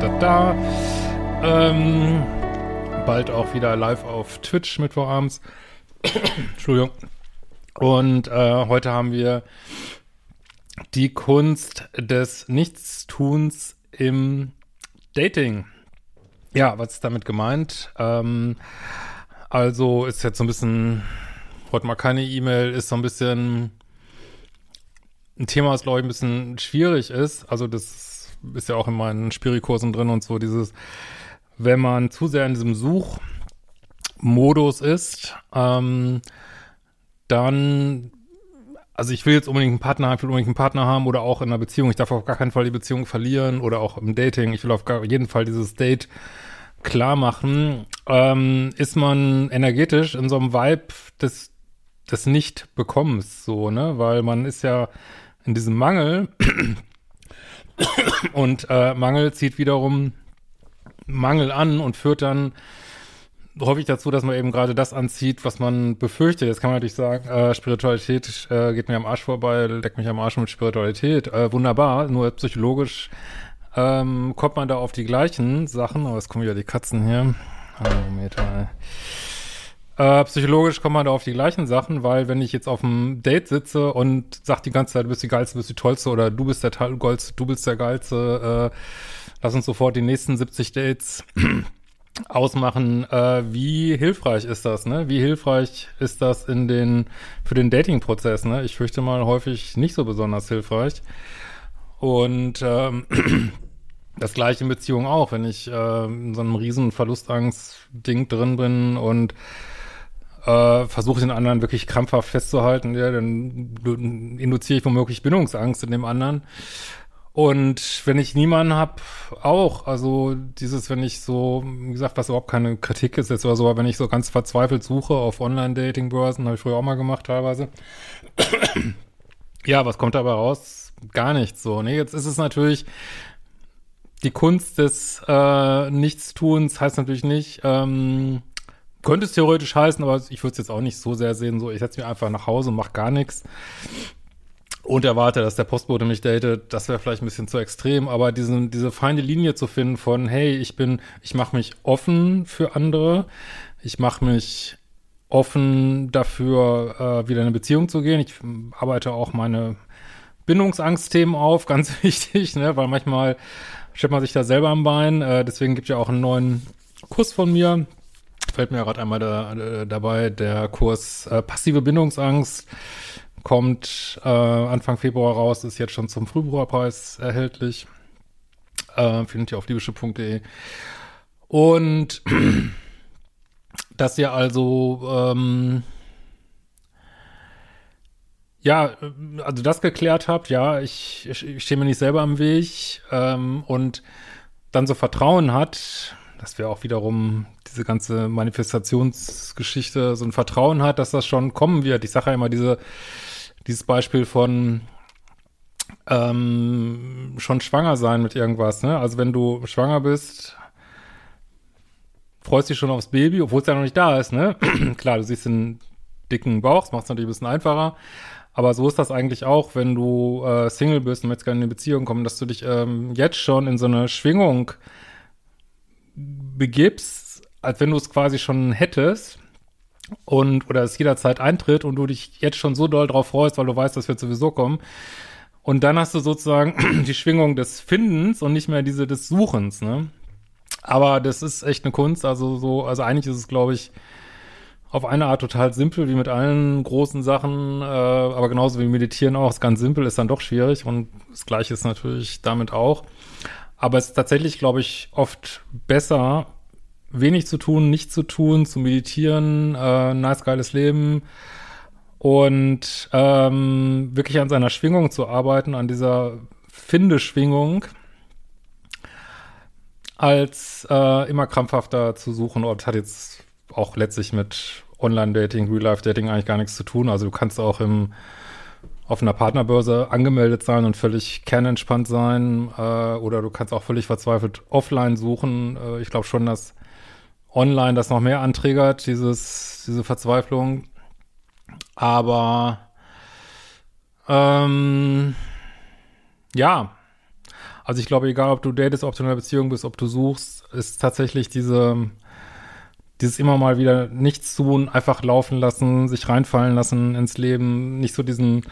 da, da. Ähm, bald auch wieder live auf Twitch Mittwochabends. Entschuldigung. Und äh, heute haben wir die Kunst des Nichtstuns im Dating. Ja, was ist damit gemeint? Ähm, also ist jetzt so ein bisschen, heute mal keine E-Mail, ist so ein bisschen ein Thema, was glaube ich ein bisschen schwierig ist. Also das ist ja auch in meinen Spirikursen drin und so dieses, wenn man zu sehr in diesem Suchmodus ist, ähm, dann also ich will jetzt unbedingt einen Partner, ich will unbedingt einen Partner haben oder auch in einer Beziehung. Ich darf auf gar keinen Fall die Beziehung verlieren oder auch im Dating. Ich will auf gar, jeden Fall dieses Date klar machen. Ähm, ist man energetisch in so einem Vibe des, des Nicht-Bekommens, so, ne? Weil man ist ja in diesem Mangel und äh, Mangel zieht wiederum Mangel an und führt dann häufig dazu, dass man eben gerade das anzieht, was man befürchtet. Jetzt kann man natürlich sagen, äh, Spiritualität äh, geht mir am Arsch vorbei, deckt mich am Arsch mit Spiritualität. Äh, wunderbar, nur psychologisch ähm, kommt man da auf die gleichen Sachen. Oh, jetzt kommen wieder die Katzen hier. Hallo, Meter. Äh, psychologisch kommt man da auf die gleichen Sachen, weil wenn ich jetzt auf einem Date sitze und sag die ganze Zeit, du bist die Geilste, du bist die Tollste oder du bist der Tollste, du bist der Geilste, äh, lass uns sofort die nächsten 70 Dates ausmachen, äh, wie hilfreich ist das, ne? Wie hilfreich ist das in den, für den Dating-Prozess, ne? Ich fürchte mal häufig nicht so besonders hilfreich. Und ähm, das gleiche in Beziehungen auch, wenn ich äh, in so einem riesen Verlustangst-Ding drin bin und äh, versuche den anderen wirklich krampfhaft festzuhalten, ja, dann induziere ich womöglich Bindungsangst in dem anderen. Und wenn ich niemanden hab, auch. Also dieses, wenn ich so, wie gesagt, was überhaupt keine Kritik ist jetzt oder so, aber wenn ich so ganz verzweifelt suche auf Online-Dating-Börsen, habe ich früher auch mal gemacht teilweise. ja, was kommt dabei raus? Gar nichts so. Nee, jetzt ist es natürlich die Kunst des äh, Nichtstuns, heißt natürlich nicht, ähm, könnte es theoretisch heißen, aber ich würde es jetzt auch nicht so sehr sehen, so ich setze mich einfach nach Hause und mache gar nichts und erwarte, dass der Postbote mich datet, das wäre vielleicht ein bisschen zu extrem, aber diesen, diese feine Linie zu finden von, hey, ich bin, ich mache mich offen für andere, ich mache mich offen dafür, äh, wieder in eine Beziehung zu gehen. Ich arbeite auch meine Bindungsangstthemen auf, ganz wichtig, ne, weil manchmal stellt man sich da selber am Bein. Äh, deswegen gibt es ja auch einen neuen Kurs von mir. Fällt mir gerade einmal da, äh, dabei, der Kurs äh, Passive Bindungsangst kommt äh, Anfang Februar raus, ist jetzt schon zum Frühbucherpreis erhältlich. Äh, findet ihr auf liebische.de. Und dass ihr also ähm, ja, also das geklärt habt, ja, ich, ich, ich stehe mir nicht selber am Weg ähm, und dann so Vertrauen hat, das wäre auch wiederum diese ganze Manifestationsgeschichte, so ein Vertrauen hat, dass das schon kommen wird. Ich sage ja immer diese dieses Beispiel von ähm, schon schwanger sein mit irgendwas, ne? Also wenn du schwanger bist, freust dich schon aufs Baby, obwohl es ja noch nicht da ist, ne? Klar, du siehst den dicken Bauch, das macht es natürlich ein bisschen einfacher. Aber so ist das eigentlich auch, wenn du äh, Single bist und jetzt gerne in eine Beziehung kommen, dass du dich ähm, jetzt schon in so eine Schwingung begibst, als wenn du es quasi schon hättest und oder es jederzeit eintritt und du dich jetzt schon so doll drauf freust, weil du weißt, das wird sowieso kommen. Und dann hast du sozusagen die Schwingung des Findens und nicht mehr diese des Suchens, ne? Aber das ist echt eine Kunst, also so, also eigentlich ist es, glaube ich, auf eine Art total simpel, wie mit allen großen Sachen, äh, aber genauso wie Meditieren auch, ist ganz simpel, ist dann doch schwierig und das Gleiche ist natürlich damit auch. Aber es ist tatsächlich, glaube ich, oft besser, wenig zu tun, nicht zu tun, zu meditieren, äh, nice, geiles Leben und ähm, wirklich an seiner Schwingung zu arbeiten, an dieser Findeschwingung, als äh, immer krampfhafter zu suchen. Und hat jetzt auch letztlich mit Online-Dating, Real-Life-Dating eigentlich gar nichts zu tun. Also du kannst auch im auf einer Partnerbörse angemeldet sein und völlig kernentspannt sein äh, oder du kannst auch völlig verzweifelt offline suchen. Äh, ich glaube schon, dass online das noch mehr anträgert, dieses, diese Verzweiflung. Aber ähm, ja, Also ich glaube, egal ob du datest, ob du in einer Beziehung bist, ob du suchst, ist tatsächlich diese, dieses immer mal wieder nichts tun, einfach laufen lassen, sich reinfallen lassen ins Leben, nicht so diesen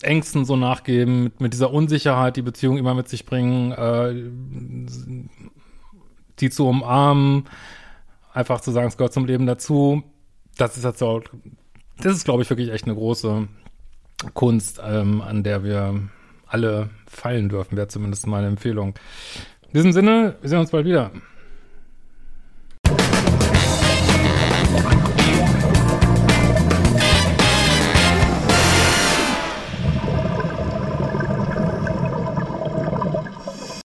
Ängsten so nachgeben, mit, mit dieser Unsicherheit, die Beziehung immer mit sich bringen, äh, die zu umarmen, einfach zu sagen, es gehört zum Leben dazu. Das ist jetzt so, das ist, glaube ich, wirklich echt eine große Kunst, ähm, an der wir alle feilen dürfen, wäre zumindest meine Empfehlung. In diesem Sinne, wir sehen uns bald wieder.